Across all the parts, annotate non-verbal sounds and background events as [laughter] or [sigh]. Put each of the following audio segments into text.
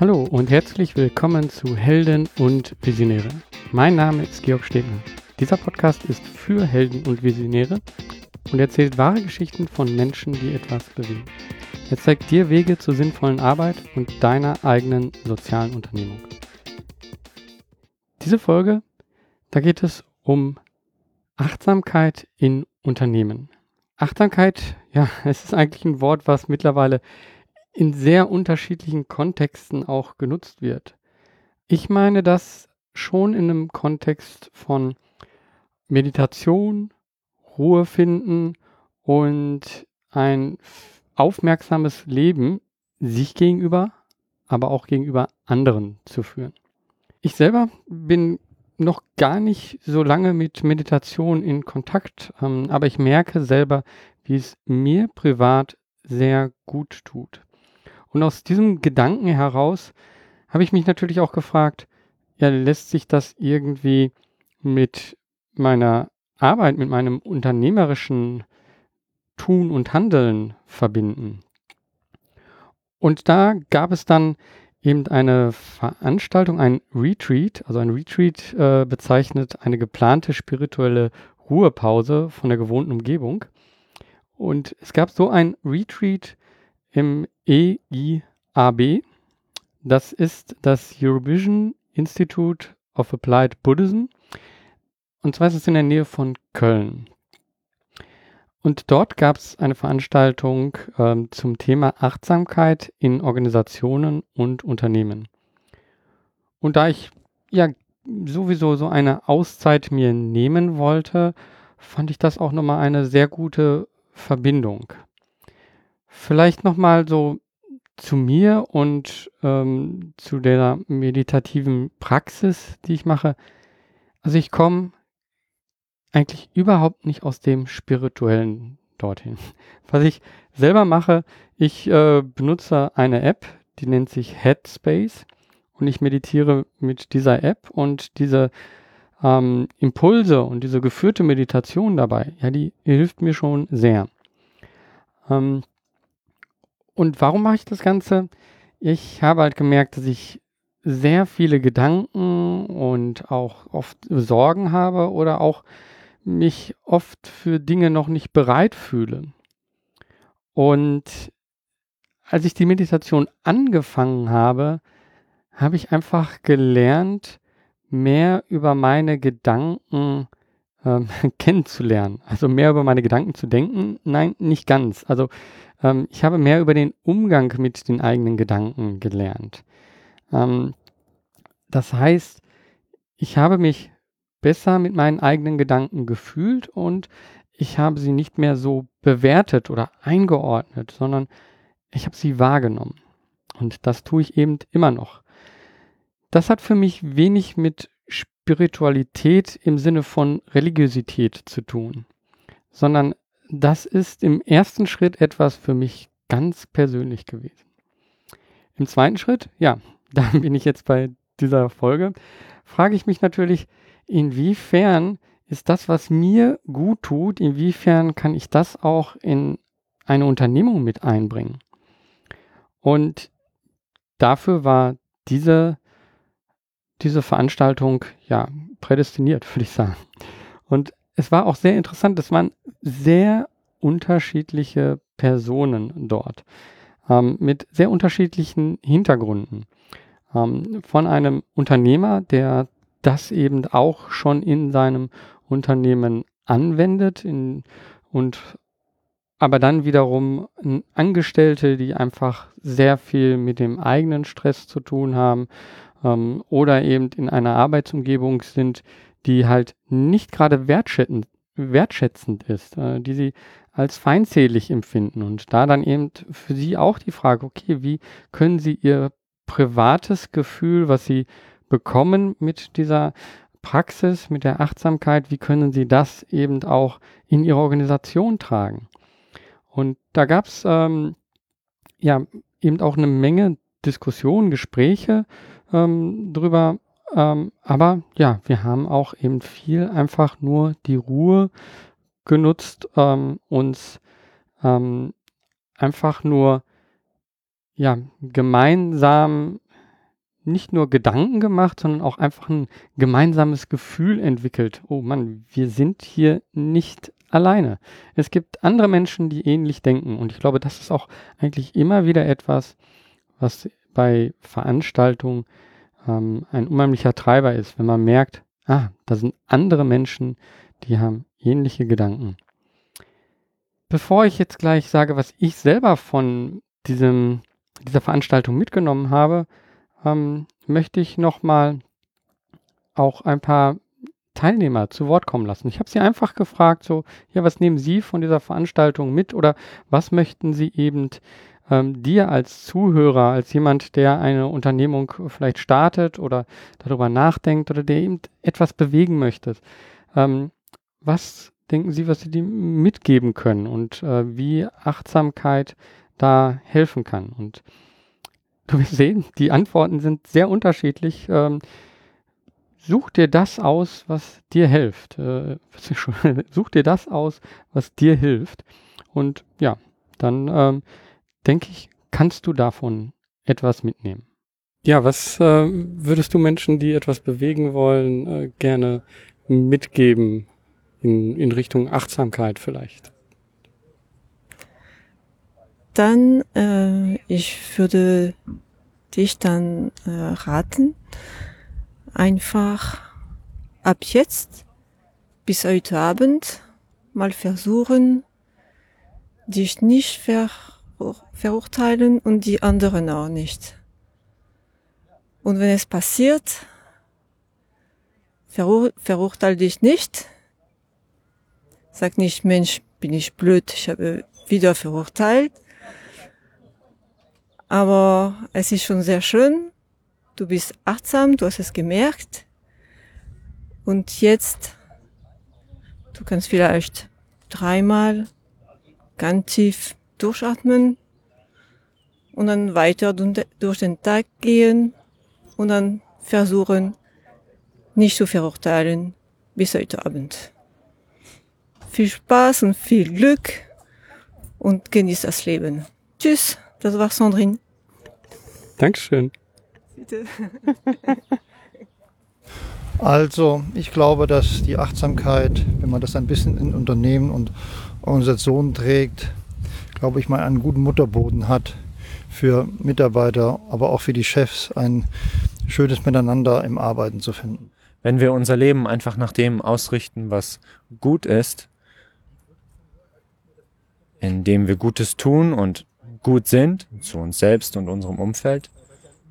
Hallo und herzlich willkommen zu Helden und Visionäre. Mein Name ist Georg Stegner. Dieser Podcast ist für Helden und Visionäre und erzählt wahre Geschichten von Menschen, die etwas bewegen. Er zeigt dir Wege zur sinnvollen Arbeit und deiner eigenen sozialen Unternehmung. Diese Folge, da geht es um Achtsamkeit in Unternehmen. Achtsamkeit, ja, [laughs] es ist eigentlich ein Wort, was mittlerweile in sehr unterschiedlichen Kontexten auch genutzt wird. Ich meine das schon in einem Kontext von Meditation, Ruhe finden und ein aufmerksames Leben sich gegenüber, aber auch gegenüber anderen zu führen. Ich selber bin noch gar nicht so lange mit Meditation in Kontakt, ähm, aber ich merke selber, wie es mir privat sehr gut tut. Und aus diesem Gedanken heraus habe ich mich natürlich auch gefragt, ja, lässt sich das irgendwie mit meiner Arbeit, mit meinem unternehmerischen Tun und Handeln verbinden? Und da gab es dann eben eine Veranstaltung, ein Retreat, also ein Retreat äh, bezeichnet eine geplante spirituelle Ruhepause von der gewohnten Umgebung. Und es gab so ein Retreat im EIAB. Das ist das Eurovision Institute of Applied Buddhism. Und zwar ist es in der Nähe von Köln. Und dort gab es eine Veranstaltung ähm, zum Thema Achtsamkeit in Organisationen und Unternehmen. Und da ich ja sowieso so eine Auszeit mir nehmen wollte, fand ich das auch nochmal eine sehr gute Verbindung. Vielleicht nochmal so zu mir und ähm, zu der meditativen Praxis, die ich mache. Also ich komme eigentlich überhaupt nicht aus dem spirituellen dorthin. [laughs] Was ich selber mache, ich äh, benutze eine App, die nennt sich Headspace und ich meditiere mit dieser App und diese ähm, Impulse und diese geführte Meditation dabei, ja, die hilft mir schon sehr. Ähm, und warum mache ich das Ganze? Ich habe halt gemerkt, dass ich sehr viele Gedanken und auch oft Sorgen habe oder auch mich oft für Dinge noch nicht bereit fühle. Und als ich die Meditation angefangen habe, habe ich einfach gelernt, mehr über meine Gedanken ähm, [laughs] kennenzulernen. Also mehr über meine Gedanken zu denken. Nein, nicht ganz. Also ähm, ich habe mehr über den Umgang mit den eigenen Gedanken gelernt. Ähm, das heißt, ich habe mich besser mit meinen eigenen Gedanken gefühlt und ich habe sie nicht mehr so bewertet oder eingeordnet, sondern ich habe sie wahrgenommen. Und das tue ich eben immer noch. Das hat für mich wenig mit Spiritualität im Sinne von Religiosität zu tun, sondern das ist im ersten Schritt etwas für mich ganz persönlich gewesen. Im zweiten Schritt, ja, [laughs] da bin ich jetzt bei dieser Folge, frage ich mich natürlich, inwiefern ist das, was mir gut tut, inwiefern kann ich das auch in eine Unternehmung mit einbringen? Und dafür war diese, diese Veranstaltung ja prädestiniert, würde ich sagen. Und es war auch sehr interessant, es waren sehr unterschiedliche Personen dort ähm, mit sehr unterschiedlichen Hintergründen. Ähm, von einem Unternehmer, der das eben auch schon in seinem Unternehmen anwendet in, und aber dann wiederum Angestellte, die einfach sehr viel mit dem eigenen Stress zu tun haben ähm, oder eben in einer Arbeitsumgebung sind, die halt nicht gerade wertschätzend, wertschätzend ist, äh, die sie als feindselig empfinden. Und da dann eben für sie auch die Frage, okay, wie können sie ihr privates Gefühl, was sie bekommen mit dieser Praxis, mit der Achtsamkeit, wie können Sie das eben auch in Ihre Organisation tragen? Und da gab es ähm, ja eben auch eine Menge Diskussionen, Gespräche ähm, drüber. Ähm, aber ja, wir haben auch eben viel einfach nur die Ruhe genutzt, ähm, uns ähm, einfach nur ja gemeinsam nicht nur Gedanken gemacht, sondern auch einfach ein gemeinsames Gefühl entwickelt. Oh Mann, wir sind hier nicht alleine. Es gibt andere Menschen, die ähnlich denken. Und ich glaube, das ist auch eigentlich immer wieder etwas, was bei Veranstaltungen ähm, ein unheimlicher Treiber ist, wenn man merkt, ah, da sind andere Menschen, die haben ähnliche Gedanken. Bevor ich jetzt gleich sage, was ich selber von diesem, dieser Veranstaltung mitgenommen habe, ähm, möchte ich nochmal auch ein paar Teilnehmer zu Wort kommen lassen. Ich habe sie einfach gefragt, so, ja, was nehmen Sie von dieser Veranstaltung mit oder was möchten Sie eben ähm, dir als Zuhörer, als jemand, der eine Unternehmung vielleicht startet oder darüber nachdenkt oder der eben etwas bewegen möchte, ähm, was denken Sie, was Sie dem mitgeben können und äh, wie Achtsamkeit da helfen kann? Und du wirst sehen, die Antworten sind sehr unterschiedlich. Ähm, such dir das aus, was dir hilft. Äh, [laughs] such dir das aus, was dir hilft. Und ja, dann ähm, denke ich, kannst du davon etwas mitnehmen. Ja, was äh, würdest du Menschen, die etwas bewegen wollen, äh, gerne mitgeben, in, in Richtung Achtsamkeit vielleicht? Dann, äh, ich würde dich dann äh, raten, einfach ab jetzt bis heute Abend mal versuchen, dich nicht ver verurteilen und die anderen auch nicht. Und wenn es passiert, verur verurteile dich nicht, Sag nicht, Mensch, bin ich blöd, ich habe wieder verurteilt. Aber es ist schon sehr schön. Du bist achtsam, du hast es gemerkt. Und jetzt, du kannst vielleicht dreimal ganz tief durchatmen und dann weiter durch den Tag gehen und dann versuchen, nicht zu verurteilen bis heute Abend viel Spaß und viel Glück und genießt das Leben. Tschüss, das war Sandrine. Dankeschön. Bitte. [laughs] Also, ich glaube, dass die Achtsamkeit, wenn man das ein bisschen in Unternehmen und Organisationen trägt, glaube ich mal einen guten Mutterboden hat für Mitarbeiter, aber auch für die Chefs, ein schönes Miteinander im Arbeiten zu finden. Wenn wir unser Leben einfach nach dem ausrichten, was gut ist, indem wir Gutes tun und gut sind zu uns selbst und unserem Umfeld,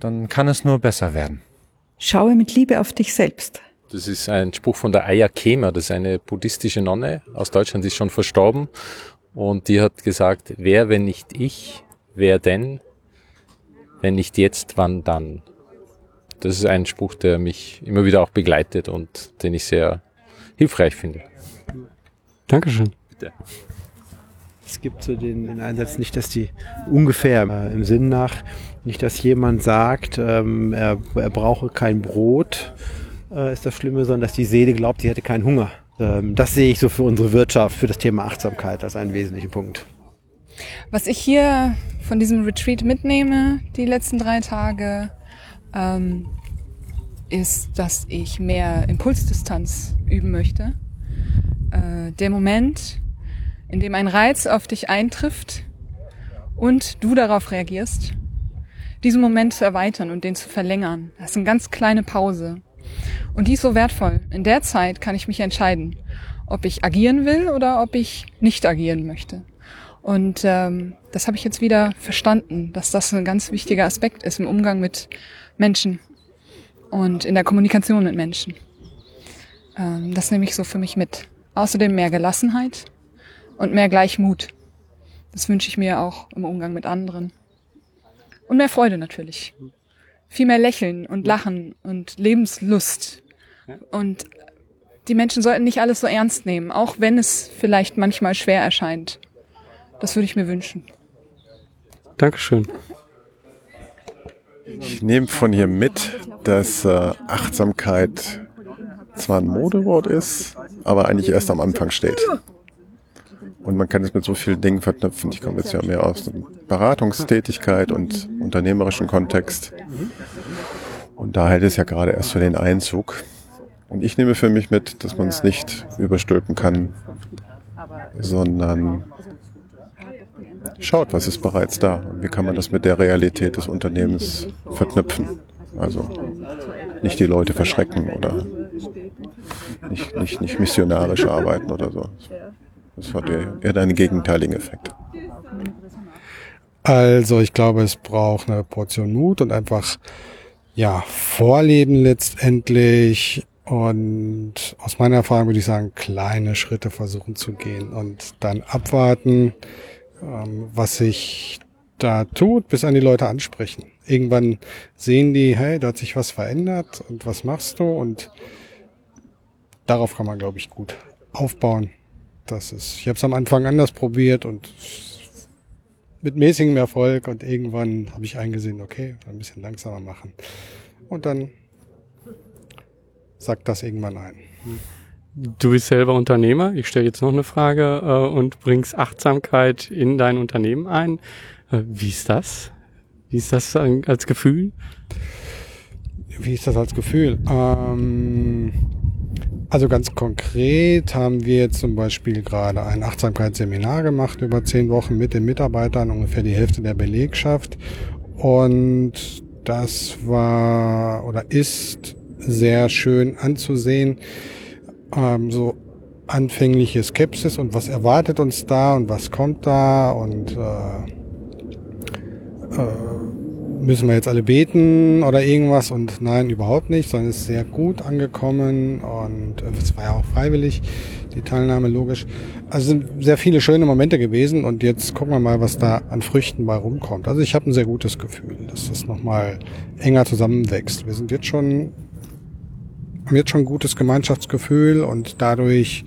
dann kann es nur besser werden. Schaue mit Liebe auf dich selbst. Das ist ein Spruch von der Aya Kema, das ist eine buddhistische Nonne aus Deutschland, die ist schon verstorben. Und die hat gesagt, wer, wenn nicht ich, wer denn? Wenn nicht jetzt, wann dann? Das ist ein Spruch, der mich immer wieder auch begleitet und den ich sehr hilfreich finde. Dankeschön. Bitte. Es gibt so den, den Einsatz nicht, dass die ungefähr äh, im Sinn nach, nicht, dass jemand sagt, ähm, er, er brauche kein Brot, äh, ist das Schlimme, sondern dass die Seele glaubt, sie hätte keinen Hunger. Ähm, das sehe ich so für unsere Wirtschaft, für das Thema Achtsamkeit als einen wesentlichen Punkt. Was ich hier von diesem Retreat mitnehme, die letzten drei Tage, ähm, ist, dass ich mehr Impulsdistanz üben möchte. Äh, der Moment, in dem ein Reiz auf dich eintrifft und du darauf reagierst, diesen Moment zu erweitern und den zu verlängern. Das ist eine ganz kleine Pause. Und die ist so wertvoll. In der Zeit kann ich mich entscheiden, ob ich agieren will oder ob ich nicht agieren möchte. Und ähm, das habe ich jetzt wieder verstanden, dass das ein ganz wichtiger Aspekt ist im Umgang mit Menschen und in der Kommunikation mit Menschen. Ähm, das nehme ich so für mich mit. Außerdem mehr Gelassenheit und mehr Gleichmut. Das wünsche ich mir auch im Umgang mit anderen. Und mehr Freude natürlich. Viel mehr Lächeln und Lachen und Lebenslust. Und die Menschen sollten nicht alles so ernst nehmen, auch wenn es vielleicht manchmal schwer erscheint. Das würde ich mir wünschen. Dankeschön. Ich nehme von hier mit, dass äh, Achtsamkeit zwar ein Modewort ist, aber eigentlich erst am Anfang steht. Und man kann es mit so vielen Dingen verknüpfen. Ich komme jetzt ja mehr aus Beratungstätigkeit und unternehmerischen Kontext. Und da hält es ja gerade erst für den Einzug. Und ich nehme für mich mit, dass man es nicht überstülpen kann, sondern schaut, was ist bereits da und wie kann man das mit der Realität des Unternehmens verknüpfen. Also nicht die Leute verschrecken oder nicht, nicht, nicht missionarisch arbeiten oder so. Das hat eher einen gegenteiligen Effekt. Also ich glaube, es braucht eine Portion Mut und einfach ja Vorleben letztendlich und aus meiner Erfahrung würde ich sagen, kleine Schritte versuchen zu gehen und dann abwarten, ähm, was sich da tut, bis an die Leute ansprechen. Irgendwann sehen die, hey, da hat sich was verändert und was machst du? Und darauf kann man, glaube ich, gut aufbauen. Das ist, ich habe es am Anfang anders probiert und mit mäßigem Erfolg und irgendwann habe ich eingesehen, okay, ein bisschen langsamer machen. Und dann sagt das irgendwann ein. Du bist selber Unternehmer. Ich stelle jetzt noch eine Frage äh, und bringst Achtsamkeit in dein Unternehmen ein. Äh, wie ist das? Wie ist das als Gefühl? Wie ist das als Gefühl? Ähm, also ganz konkret haben wir zum Beispiel gerade ein Achtsamkeitsseminar gemacht über zehn Wochen mit den Mitarbeitern, ungefähr die Hälfte der Belegschaft. Und das war oder ist sehr schön anzusehen. Ähm, so anfängliche Skepsis und was erwartet uns da und was kommt da und äh, äh, müssen wir jetzt alle beten oder irgendwas und nein, überhaupt nicht, sondern es ist sehr gut angekommen und äh, es war ja auch freiwillig, die Teilnahme logisch. Also sind sehr viele schöne Momente gewesen und jetzt gucken wir mal, was da an Früchten bei rumkommt. Also ich habe ein sehr gutes Gefühl, dass das nochmal enger zusammenwächst. Wir sind jetzt schon, haben jetzt schon ein gutes Gemeinschaftsgefühl und dadurch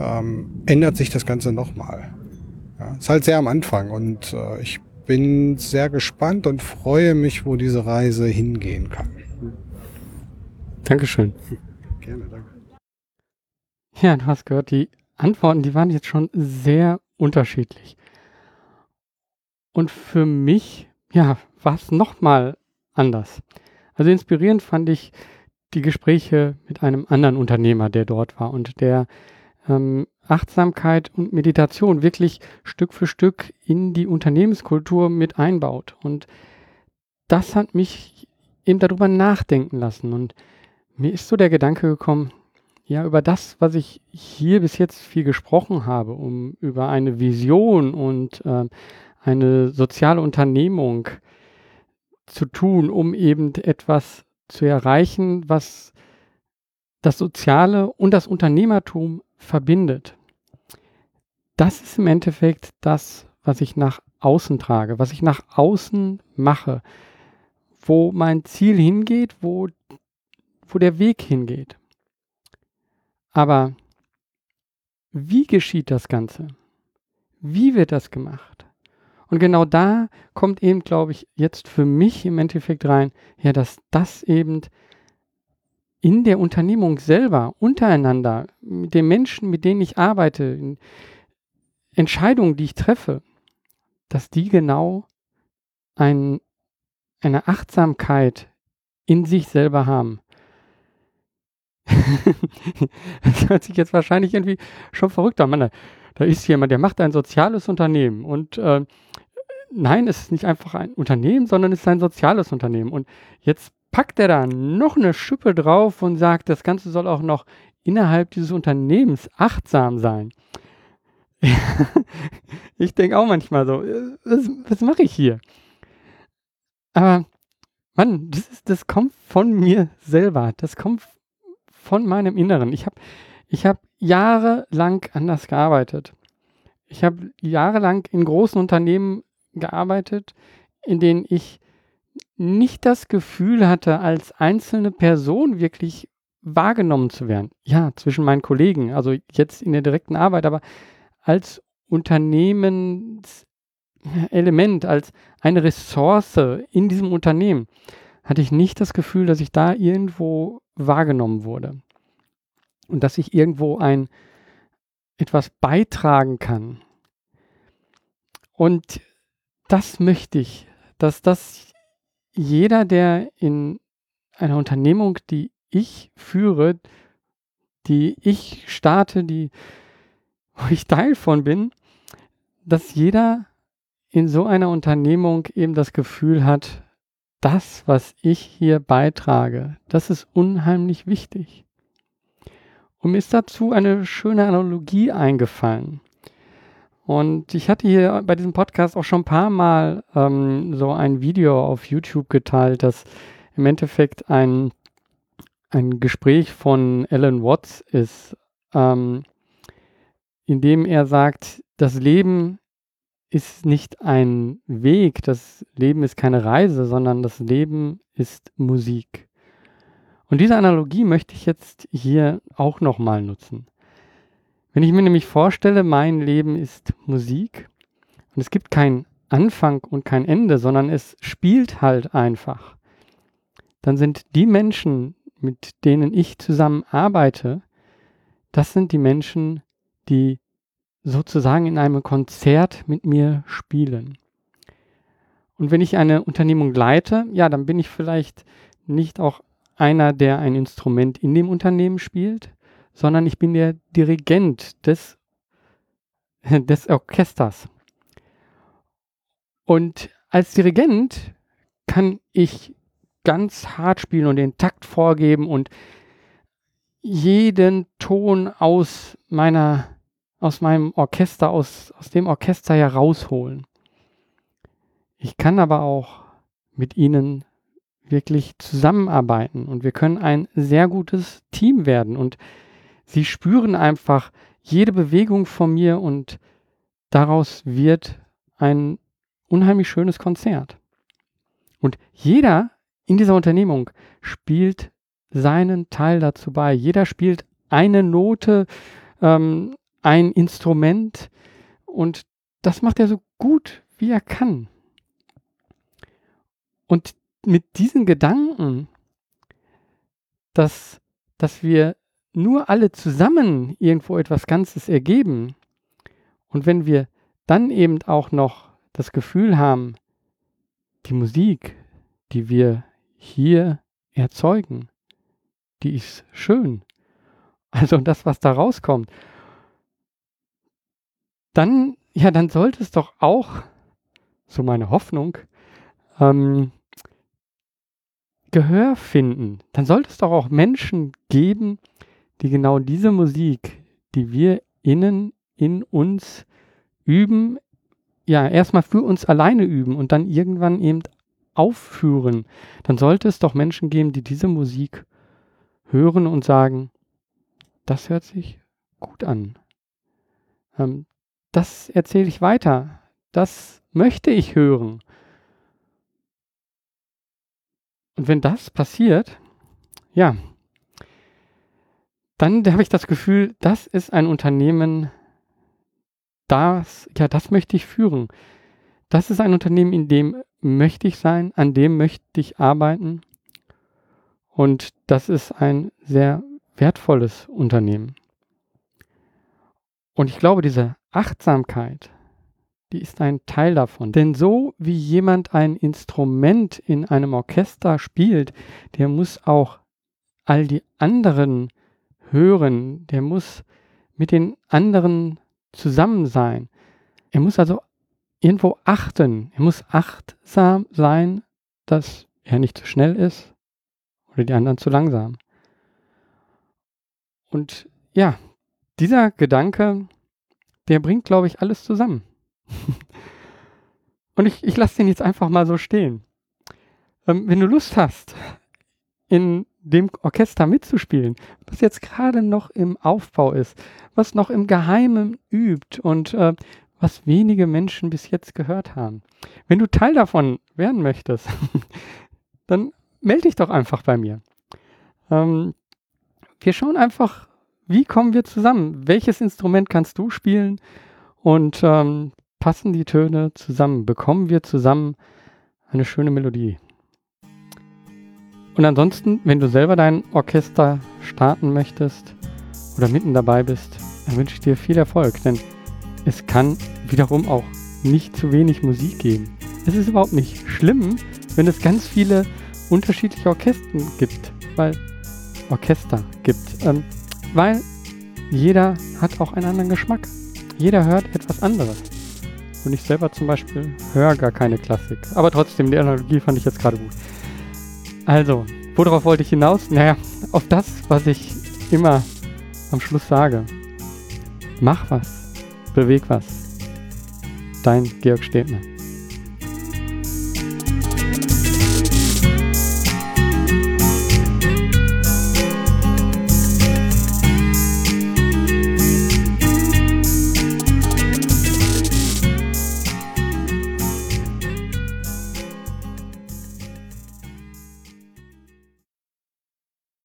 ähm, ändert sich das Ganze nochmal. Ja, ist halt sehr am Anfang und äh, ich bin sehr gespannt und freue mich, wo diese Reise hingehen kann. Dankeschön. Gerne, danke. Ja, du hast gehört, die Antworten, die waren jetzt schon sehr unterschiedlich. Und für mich, ja, war es nochmal anders. Also inspirierend fand ich die Gespräche mit einem anderen Unternehmer, der dort war und der ähm, Achtsamkeit und Meditation wirklich Stück für Stück in die Unternehmenskultur mit einbaut. Und das hat mich eben darüber nachdenken lassen. Und mir ist so der Gedanke gekommen, ja, über das, was ich hier bis jetzt viel gesprochen habe, um über eine Vision und äh, eine soziale Unternehmung zu tun, um eben etwas zu erreichen, was das Soziale und das Unternehmertum verbindet. Das ist im Endeffekt das, was ich nach außen trage, was ich nach außen mache, wo mein Ziel hingeht, wo, wo der Weg hingeht. Aber wie geschieht das Ganze? Wie wird das gemacht? Und genau da kommt eben, glaube ich, jetzt für mich im Endeffekt rein, ja, dass das eben in der Unternehmung selber, untereinander, mit den Menschen, mit denen ich arbeite, Entscheidungen, die ich treffe, dass die genau ein, eine Achtsamkeit in sich selber haben. [laughs] das hört sich jetzt wahrscheinlich irgendwie schon verrückt an. Man, da ist jemand, der macht ein soziales Unternehmen und äh, nein, es ist nicht einfach ein Unternehmen, sondern es ist ein soziales Unternehmen. Und jetzt packt er da noch eine Schippe drauf und sagt, das Ganze soll auch noch innerhalb dieses Unternehmens achtsam sein. [laughs] ich denke auch manchmal so, was, was mache ich hier? Aber Mann, das, ist, das kommt von mir selber. Das kommt von meinem Inneren. Ich habe ich hab jahrelang anders gearbeitet. Ich habe jahrelang in großen Unternehmen gearbeitet, in denen ich nicht das Gefühl hatte, als einzelne Person wirklich wahrgenommen zu werden. Ja, zwischen meinen Kollegen, also jetzt in der direkten Arbeit, aber als Unternehmenselement, als eine Ressource in diesem Unternehmen, hatte ich nicht das Gefühl, dass ich da irgendwo wahrgenommen wurde. Und dass ich irgendwo ein etwas beitragen kann. Und das möchte ich, dass das jeder, der in eine Unternehmung, die ich führe, die ich starte, die, [laughs] wo ich Teil von bin, dass jeder in so einer Unternehmung eben das Gefühl hat, das, was ich hier beitrage, das ist unheimlich wichtig. Und mir ist dazu eine schöne Analogie eingefallen. Und ich hatte hier bei diesem Podcast auch schon ein paar Mal ähm, so ein Video auf YouTube geteilt, das im Endeffekt ein, ein Gespräch von Alan Watts ist, ähm, in dem er sagt, das Leben ist nicht ein Weg, das Leben ist keine Reise, sondern das Leben ist Musik. Und diese Analogie möchte ich jetzt hier auch nochmal nutzen. Wenn ich mir nämlich vorstelle, mein Leben ist Musik und es gibt keinen Anfang und kein Ende, sondern es spielt halt einfach, dann sind die Menschen, mit denen ich zusammen arbeite, das sind die Menschen, die sozusagen in einem Konzert mit mir spielen. Und wenn ich eine Unternehmung leite, ja, dann bin ich vielleicht nicht auch einer, der ein Instrument in dem Unternehmen spielt, sondern ich bin der Dirigent des, [laughs] des Orchesters. Und als Dirigent kann ich ganz hart spielen und den Takt vorgeben und jeden Ton aus meiner, aus meinem Orchester, aus, aus dem Orchester herausholen. Ich kann aber auch mit ihnen wirklich zusammenarbeiten und wir können ein sehr gutes Team werden und Sie spüren einfach jede Bewegung von mir und daraus wird ein unheimlich schönes Konzert. Und jeder in dieser Unternehmung spielt seinen Teil dazu bei. Jeder spielt eine Note, ähm, ein Instrument und das macht er so gut, wie er kann. Und mit diesen Gedanken, dass, dass wir nur alle zusammen irgendwo etwas Ganzes ergeben und wenn wir dann eben auch noch das Gefühl haben, die Musik, die wir hier erzeugen, die ist schön. Also das, was da rauskommt. Dann, ja, dann sollte es doch auch, so meine Hoffnung, ähm, Gehör finden. Dann sollte es doch auch Menschen geben, die genau diese Musik, die wir innen in uns üben, ja, erstmal für uns alleine üben und dann irgendwann eben aufführen, dann sollte es doch Menschen geben, die diese Musik hören und sagen, das hört sich gut an. Ähm, das erzähle ich weiter. Das möchte ich hören. Und wenn das passiert, ja, dann habe ich das Gefühl, das ist ein Unternehmen, das, ja, das möchte ich führen. Das ist ein Unternehmen, in dem möchte ich sein, an dem möchte ich arbeiten. Und das ist ein sehr wertvolles Unternehmen. Und ich glaube, diese Achtsamkeit, die ist ein Teil davon. Denn so wie jemand ein Instrument in einem Orchester spielt, der muss auch all die anderen hören, der muss mit den anderen zusammen sein. Er muss also irgendwo achten. Er muss achtsam sein, dass er nicht zu schnell ist oder die anderen zu langsam. Und ja, dieser Gedanke, der bringt, glaube ich, alles zusammen. [laughs] Und ich, ich lasse den jetzt einfach mal so stehen. Ähm, wenn du Lust hast, in dem Orchester mitzuspielen, was jetzt gerade noch im Aufbau ist, was noch im Geheimen übt und äh, was wenige Menschen bis jetzt gehört haben. Wenn du Teil davon werden möchtest, [laughs] dann melde dich doch einfach bei mir. Ähm, wir schauen einfach, wie kommen wir zusammen? Welches Instrument kannst du spielen? Und ähm, passen die Töne zusammen? Bekommen wir zusammen eine schöne Melodie? Und ansonsten, wenn du selber dein Orchester starten möchtest oder mitten dabei bist, dann wünsche ich dir viel Erfolg, denn es kann wiederum auch nicht zu wenig Musik geben. Es ist überhaupt nicht schlimm, wenn es ganz viele unterschiedliche Orchester gibt, weil Orchester gibt, ähm, weil jeder hat auch einen anderen Geschmack. Jeder hört etwas anderes. Und ich selber zum Beispiel höre gar keine Klassik. Aber trotzdem, die Analogie fand ich jetzt gerade gut. Also, worauf wollte ich hinaus? Naja, auf das, was ich immer am Schluss sage. Mach was. Beweg was. Dein Georg Stebner.